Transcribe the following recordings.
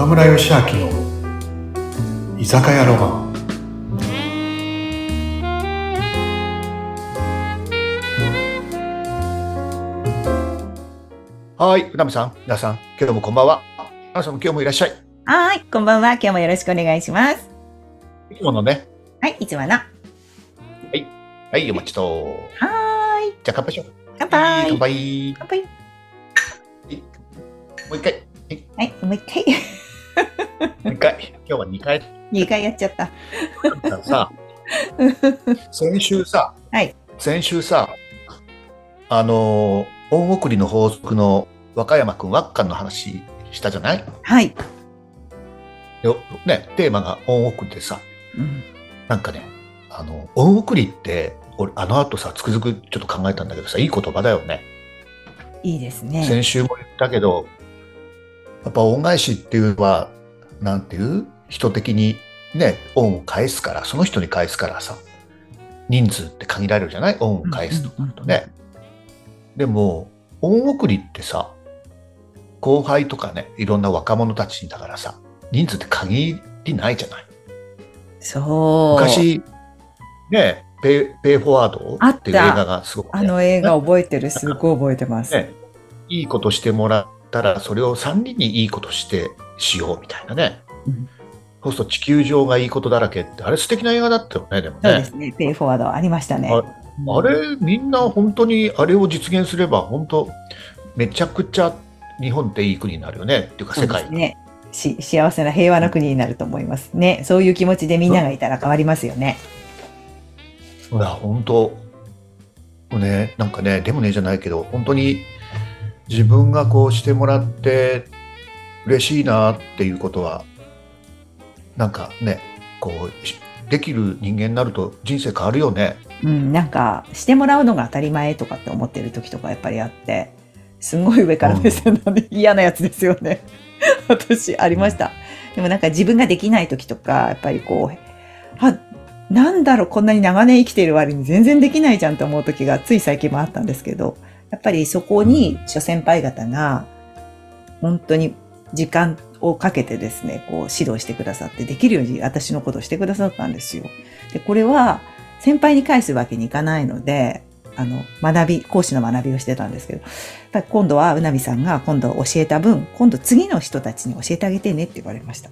岡村義明の居酒屋ロマンはい、船見さん、皆さん、今日もこんばんは。皆さんも今日もいらっしゃい。はい、こんばんは。今日もよろしくお願いします。いつものね。はい、いつもの。ははい、お待ちと。ーい、じゃあ乾杯しよう。乾杯。乾杯。乾杯。もう一回。はい、もう一回。もう一回。今日は二回。二回やっちゃった。さ、先週さ、はい先週さ、あのー、恩送りの法則の若山くん、ワッカンの話したじゃない？はい。よね、テーマが恩送りでさ、うん、なんかね、あの、恩送りって、俺、あの後さ、つくづくちょっと考えたんだけどさ、いい言葉だよね。いいですね。先週も言ったけど、やっぱ恩返しっていうのは、なんていう？人的にね、恩を返すから、その人に返すからさ、人数って限られるじゃない？恩を返すとなるとね。でも、恩送りってさ、後輩とかね、いろんな若者たちにだからさ、人数って限りないじゃない？そう。昔、ね、ペイペイフォワードあっていう映画がすごく、ね、あの映画覚えてる。すごい覚えてます。ね、いいことしてもらったら、それを3人にいいことしてしようみたいなね。うんそうすると地球上がいいことだらけって、あれ素敵な映画だったよね、でもね。そうですね。ペイフォワードありましたね。ああれ、みんな本当にあれを実現すれば、本当、めちゃくちゃ日本っていい国になるよねっていうか、世界ね。し幸せな平和な国になると思いますね。そういう気持ちでみんながいたら変わりますよね。いや、本当、ね、なんかね、でもねじゃないけど、本当に自分がこうしてもらって嬉しいなっていうことは、なんかね、こう、しできる人間になると人生変わるよね。うん、なんかしてもらうのが当たり前とかって思ってる時とかやっぱりあってすんごい上から目線なんで嫌なやつですよね。私ありました。でもなんか自分ができない時とかやっぱりこうあなんだろうこんなに長年生きている割に全然できないじゃんと思う時がつい最近もあったんですけどやっぱりそこに諸先輩方が本当に時間をかけてですね、こう指導してくださってできるように私のことをしてくださったんですよ。で、これは先輩に返すわけにいかないので、あの、学び、講師の学びをしてたんですけど、やっぱり今度はうなみさんが今度教えた分、今度次の人たちに教えてあげてねって言われました。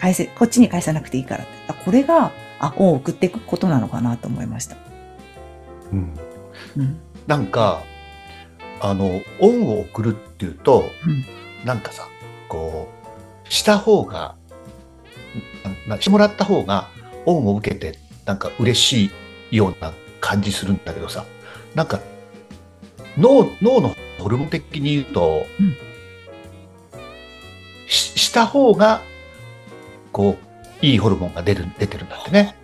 返せ、こっちに返さなくていいからって。あこれが、あ、恩を送っていくことなのかなと思いました。うん、うん。なんか、あの、恩を送るっていうと、うんなんかさ、こう、した方が、なしてもらった方が、恩を受けて、なんか嬉しいような感じするんだけどさ、なんか、脳、脳のホルモン的に言うと、うんしした方が、こう、いいホルモンが出る、出てるんだってね。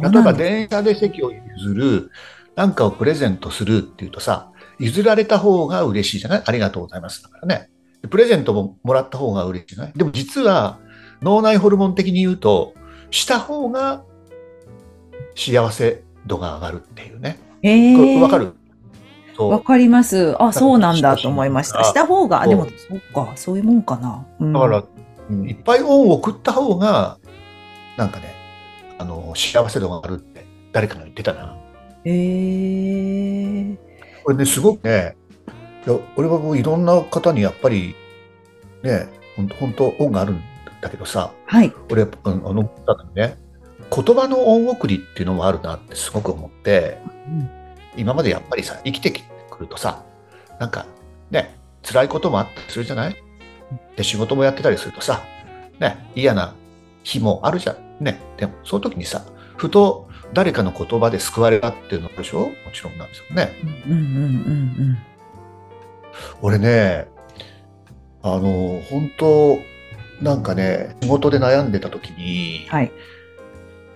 例えば。電車で席を譲る、なんかをプレゼントするっていうとさ、譲られた方が嬉しいじゃない？ありがとうございます。だからね。でプレゼントももらった方が嬉しいじゃない？でも実は脳内ホルモン的に言うと、した方が幸せ度が上がるっていうね。えーわかる？わかります。あ、そうなんだと思いました。あした方が、でも、そっか、そういうもんかな。うんだから、うんいっぱい恩を送った方が、なんかね、あの、幸せ度が上がるって誰かが言ってたな。えー、これね、すごくね、いや俺はもういろんな方にやっぱり、ね、本当恩があるんだけどさ、はい。俺あの、あのだからね、言葉の恩送りっていうのもあるなってすごく思って、うん今までやっぱりさ、生きてくるとさ、なんかね、辛いこともあったりするじゃない？で、仕事もやってたりするとさ、ね、嫌な日もあるじゃん。ね、でも、その時にさ、ふと誰かの言葉で救われたっていうのでしょ？もちろんなんですよね。うんうんうん俺ね、あの、本当なんかね、仕事で悩んでた時に、はい。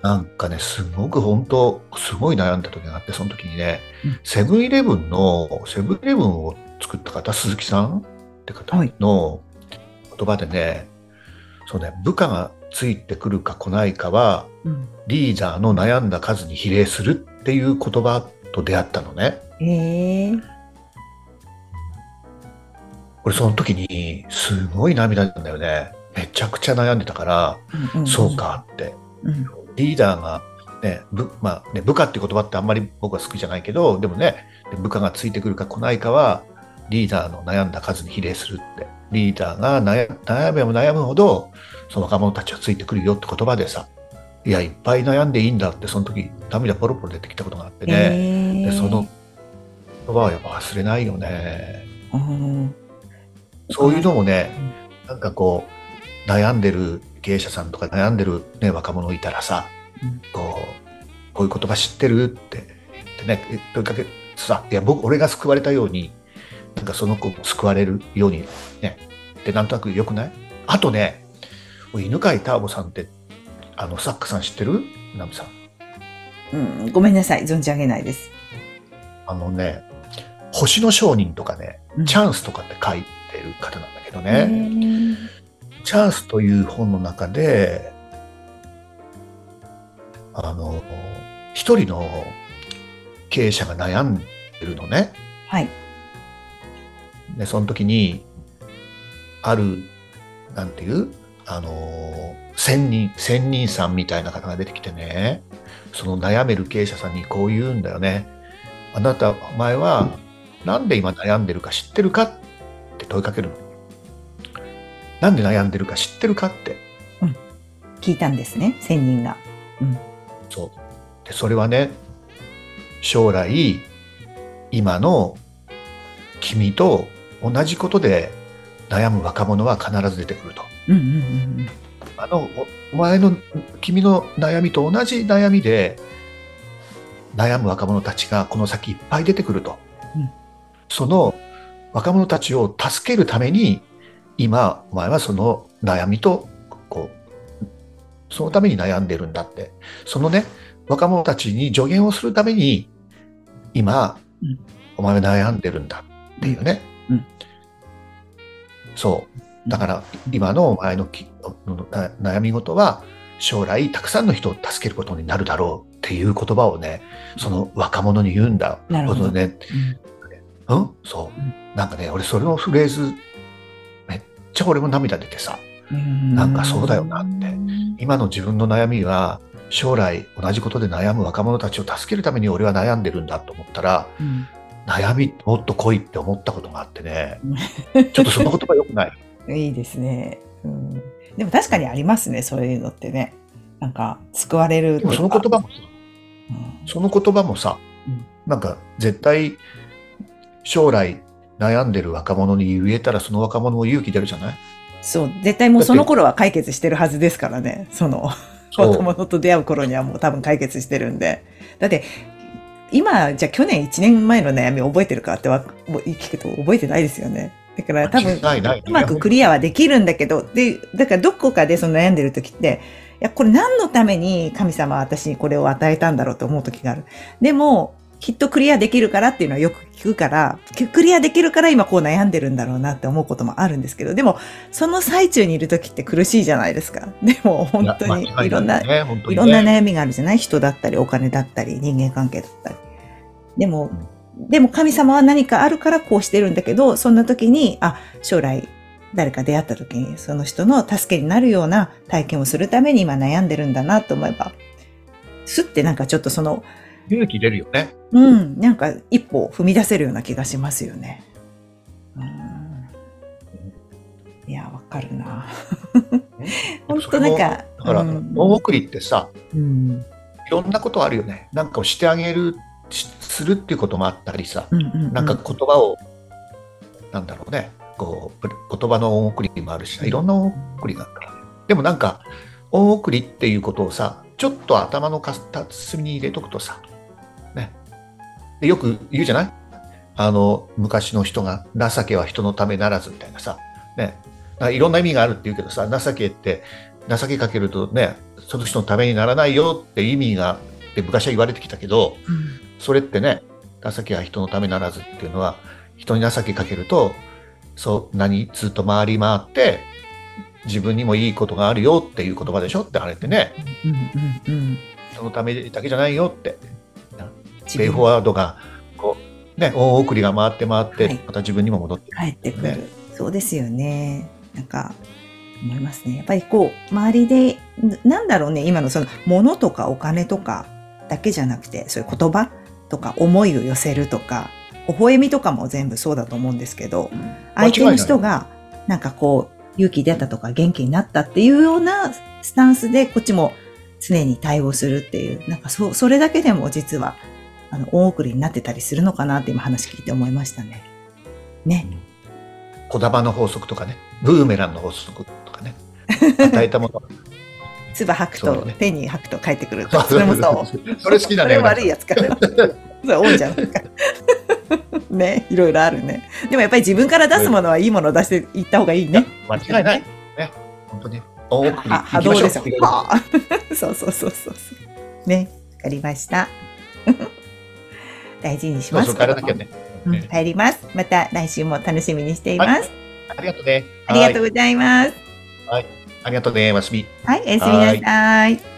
なんかね、すごく本当すごい悩んだ時があって、その時にねうん、セブンイレブンの、セブンイレブンを作った方、鈴木さんって方はいの言葉でね、そうね、部下がついてくるか来ないかは、うんリーダーの悩んだ数に比例するっていう言葉と出会ったのね。えー、俺その時にすごい涙なんだよね。めちちゃくちゃ悩んでたから、うんんそう。かって。うんリーダーが、ね、部まあね、部下っていう言葉ってあんまり僕は好きじゃないけど、でもね、部下がついてくるか来ないかは、リーダーの悩んだ数に比例するって。リーダーが悩悩めば悩むほど、その若者たちはついてくるよって言葉でさ、いや、いっぱい悩んでいいんだって、その時、涙ポロポロ出てきたことがあってね。へーでその言葉はやっぱ忘れないよね。うんそういうのもね、なんかこう、悩んでる経営者さんとか悩んでる、ね、若者いたらさ、うんこう、こういう言葉知ってるって言ってね、問いかけさ、いや、僕、俺が救われたように、なんかその子も救われるようにね、で、なんとなく良くない？あとね、犬飼ターボさんって、あの、サックさん知ってる？ナムさん。うん、ごめんなさい、存じ上げないです。あのね、星の商人とかね、うんチャンスとかって書いてる方なんだけどへね、ーチャンスという本の中で、あの、一人の経営者が悩んでるのね。はい。で、その時に、ある、なんていうあの、仙人、仙人さんみたいな方が出てきてね、その悩める経営者さんにこう言うんだよね。あなた、お前は、なんで今悩んでるか知ってるかって問いかけるの。なんで悩んでるか知ってるかって。聞いたんですね、仙人が。そう。で、それはね、将来、今の君と同じことで悩む若者は必ず出てくると。うんうんうんあの、おお前の、君の悩みと同じ悩みで悩む若者たちがこの先いっぱい出てくると。うんその若者たちを助けるために、今、お前はその悩みと、こう、そのために悩んでるんだって。そのね、若者たちに助言をするために、今、うんお前は悩んでるんだっていうね。うんそう。だから、今のお前の悩み事は、将来たくさんの人を助けることになるだろうっていう言葉をね、その若者に言うんだ。なるほどそうね。うんそううん。なんかね、俺それのフレーズ、めっちゃ俺も涙出てさ、うん。なんかそうだよなって今の自分の悩みは、将来同じことで悩む若者たちを助けるために俺は悩んでるんだと思ったら、うん悩みもっと来いって思ったことがあってね、ちょっとその言葉良くない。いいですね。うん、でも確かにありますね、そういうのってね。なんか、救われるその言葉もさ、うんその言葉もさ、うんなんか絶対将来悩んでる若者に言えたらその若者も勇気出るじゃない？そう、絶対もうその頃は解決してるはずですからね。その、若者と出会う頃にはもう多分解決してるんで。だって、今、じゃあ去年1年前の悩み覚えてるかってわもう聞くと覚えてないですよね。だから多分、うまくクリアはできるんだけど、で、だからどこかでその悩んでる時って、いや、これ何のために神様は私にこれを与えたんだろうと思う時がある。でも、きっとクリアできるからっていうのはよく聞くから、クリアできるから今こう悩んでるんだろうなって思うこともあるんですけど、でも、その最中にいる時って苦しいじゃないですか。でも、本当にいろんな、ね、本当にねいろんな悩みがあるじゃない？人だったり、お金だったり、人間関係だったり。でも、でも神様は何かあるからこうしてるんだけど、そんな時に、あ、将来誰か出会った時にその人の助けになるような体験をするために今悩んでるんだなと思えば、すってなんかちょっとその、勇気出るよね。うん、なんか一歩踏み出せるような気がしますよね。うん、いや、わかるな。本当なんか、だから、うん恩送りってさ、うん、いろんなことあるよね。なんかをしてあげる、しするっていうこともあったりさ、うん、うん、なんか言葉を、なんだろうね、こう、言葉の恩送りもあるし、いろんな恩送りがあるから。でもなんか、恩送りっていうことをさ、ちょっと頭の片隅に入れとくとさ、ね。でよく言うじゃない？あの、昔の人が、情けは人のためならずみたいなさ、ね。あいろんな意味があるって言うけどさ、情けって、情けかけるとね、その人のためにならないよって意味が、って昔は言われてきたけど、うん。それってね、情けは人のためならずっていうのは、人に情けかけると、そんなにずっと回り回って、自分にもいいことがあるよっていう言葉でしょ？ってあれってね、うん、うん、うん。人のためだけじゃないよって、自ペイフォワードが、こう、ね、恩送りが回って回って、はい。また自分にも戻ってくる。帰ってくる、ね。そうですよね。なんか、思いますね。やっぱりこう、周りで、ななんだろうね、今のその、物とかお金とかだけじゃなくて、そういう言葉とか思いを寄せるとか、微笑みとかも全部そうだと思うんですけど、相手の人が、なんかこう、勇気出たとか元気になったっていうようなスタンスで、こっちも常に対応するっていう、なんかそ、それだけでも実は、あの、大送りになってたりするのかなって今話聞いて思いましたね。ね。小玉の法則とかね、ブーメランの法則とかね、与えたもの。唾吐くと、ね手に吐くと帰ってくる。それもそう。それ好きだね。それ悪いやつかな。それ多いじゃないか。ね、いろいろあるね。でもやっぱり自分から出すものはいいものを出していった方がいいね。間違いない。ね、本当に。大送りあ、波動ですよ。そうそうそうそう。ね、わかりました。大事にします。そうそう、帰らなきゃね。うん帰ります。また来週も楽しみにしています。ありがとうね。ありがとうはいございます。ありがとうね、ますみ。はい、おやすみなさい。